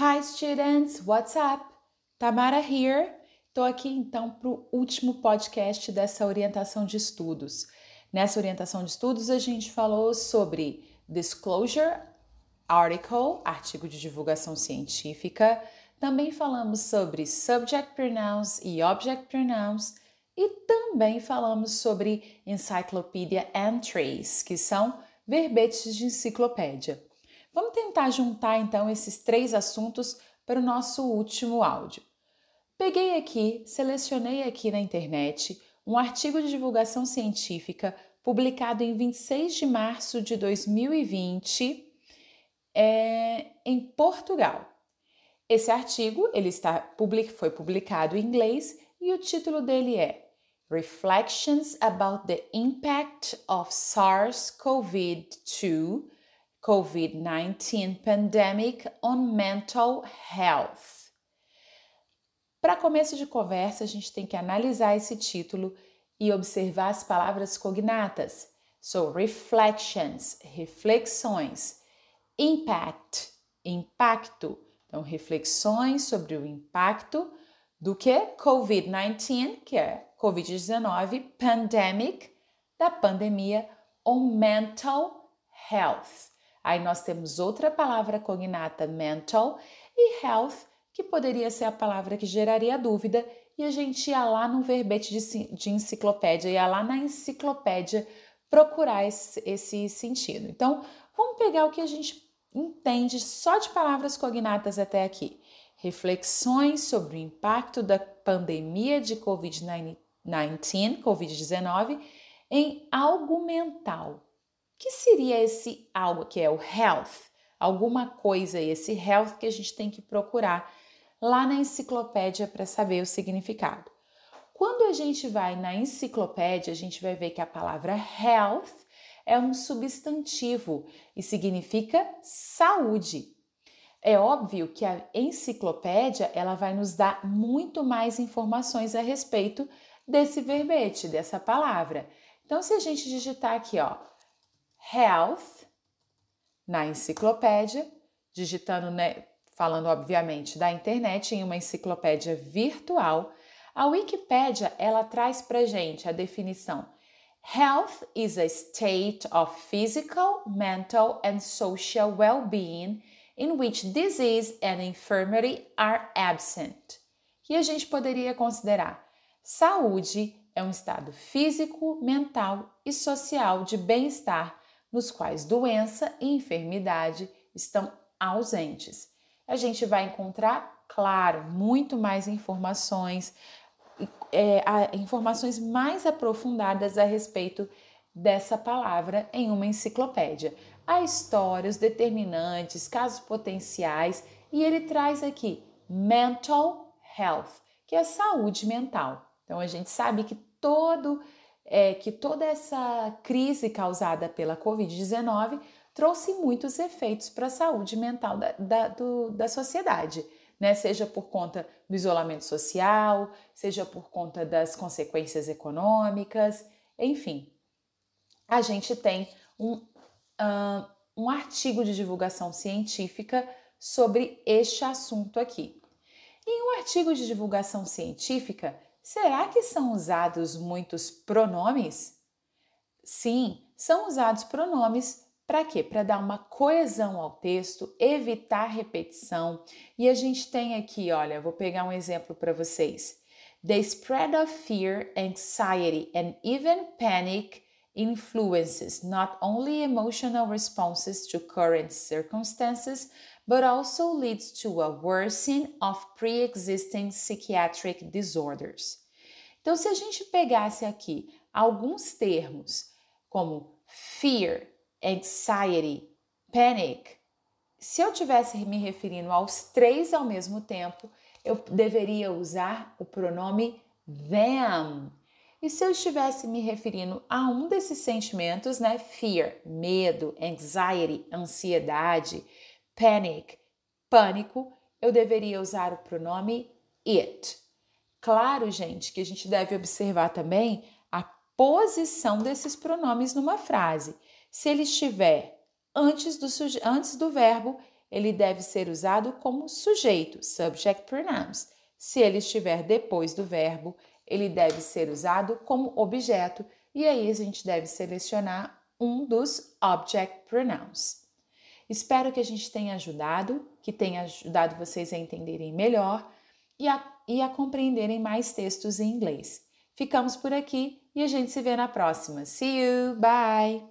Hi students, what's up? Tamara here. Estou aqui então para o último podcast dessa orientação de estudos. Nessa orientação de estudos a gente falou sobre disclosure article, artigo de divulgação científica. Também falamos sobre subject pronouns e object pronouns e também falamos sobre encyclopedia entries, que são verbetes de enciclopédia. Vamos tentar juntar então esses três assuntos para o nosso último áudio. Peguei aqui, selecionei aqui na internet um artigo de divulgação científica publicado em 26 de março de 2020 é, em Portugal. Esse artigo ele está, foi publicado em inglês e o título dele é Reflections about the Impact of SARS-CoV-2 COVID-19 Pandemic on Mental Health. Para começo de conversa, a gente tem que analisar esse título e observar as palavras cognatas. So, reflections, reflexões, impact, impacto. Então, reflexões sobre o impacto do que COVID-19, que é COVID-19, pandemic, da pandemia, on mental health. Aí nós temos outra palavra cognata, mental, e health, que poderia ser a palavra que geraria dúvida, e a gente ia lá no verbete de, de enciclopédia, ia lá na enciclopédia procurar esse, esse sentido. Então, vamos pegar o que a gente entende só de palavras cognatas até aqui. Reflexões sobre o impacto da pandemia de Covid-19, Covid-19 em algo mental que seria esse algo que é o health? Alguma coisa, esse health que a gente tem que procurar lá na enciclopédia para saber o significado. Quando a gente vai na enciclopédia, a gente vai ver que a palavra health é um substantivo e significa saúde. É óbvio que a enciclopédia ela vai nos dar muito mais informações a respeito desse verbete, dessa palavra. Então, se a gente digitar aqui, ó, health na enciclopédia, digitando, né, falando obviamente da internet em uma enciclopédia virtual, a Wikipédia ela traz para gente a definição Health is a state of physical, mental and social well-being in which disease and infirmity are absent. E a gente poderia considerar saúde é um estado físico, mental e social de bem-estar nos quais doença e enfermidade estão ausentes. A gente vai encontrar, claro, muito mais informações, é, informações mais aprofundadas a respeito dessa palavra em uma enciclopédia. A história, os determinantes, casos potenciais, e ele traz aqui mental health, que é saúde mental. Então a gente sabe que todo é que toda essa crise causada pela Covid-19 trouxe muitos efeitos para a saúde mental da, da, do, da sociedade, né? Seja por conta do isolamento social, seja por conta das consequências econômicas, enfim. A gente tem um, uh, um artigo de divulgação científica sobre este assunto aqui. Em um artigo de divulgação científica, Será que são usados muitos pronomes? Sim, são usados pronomes para quê? Para dar uma coesão ao texto, evitar repetição. E a gente tem aqui, olha, vou pegar um exemplo para vocês. The spread of fear, anxiety and even panic influences not only emotional responses to current circumstances, but also leads to a worsening of pre-existing psychiatric disorders. Então, se a gente pegasse aqui alguns termos como fear, anxiety, panic, se eu tivesse me referindo aos três ao mesmo tempo, eu deveria usar o pronome them. E se eu estivesse me referindo a um desses sentimentos, né, fear, medo, anxiety, ansiedade, panic, pânico, eu deveria usar o pronome it. Claro, gente, que a gente deve observar também a posição desses pronomes numa frase. Se ele estiver antes do, antes do verbo, ele deve ser usado como sujeito, subject pronouns. Se ele estiver depois do verbo, ele deve ser usado como objeto, e aí a gente deve selecionar um dos object pronouns. Espero que a gente tenha ajudado, que tenha ajudado vocês a entenderem melhor e a, e a compreenderem mais textos em inglês. Ficamos por aqui e a gente se vê na próxima. See you! Bye!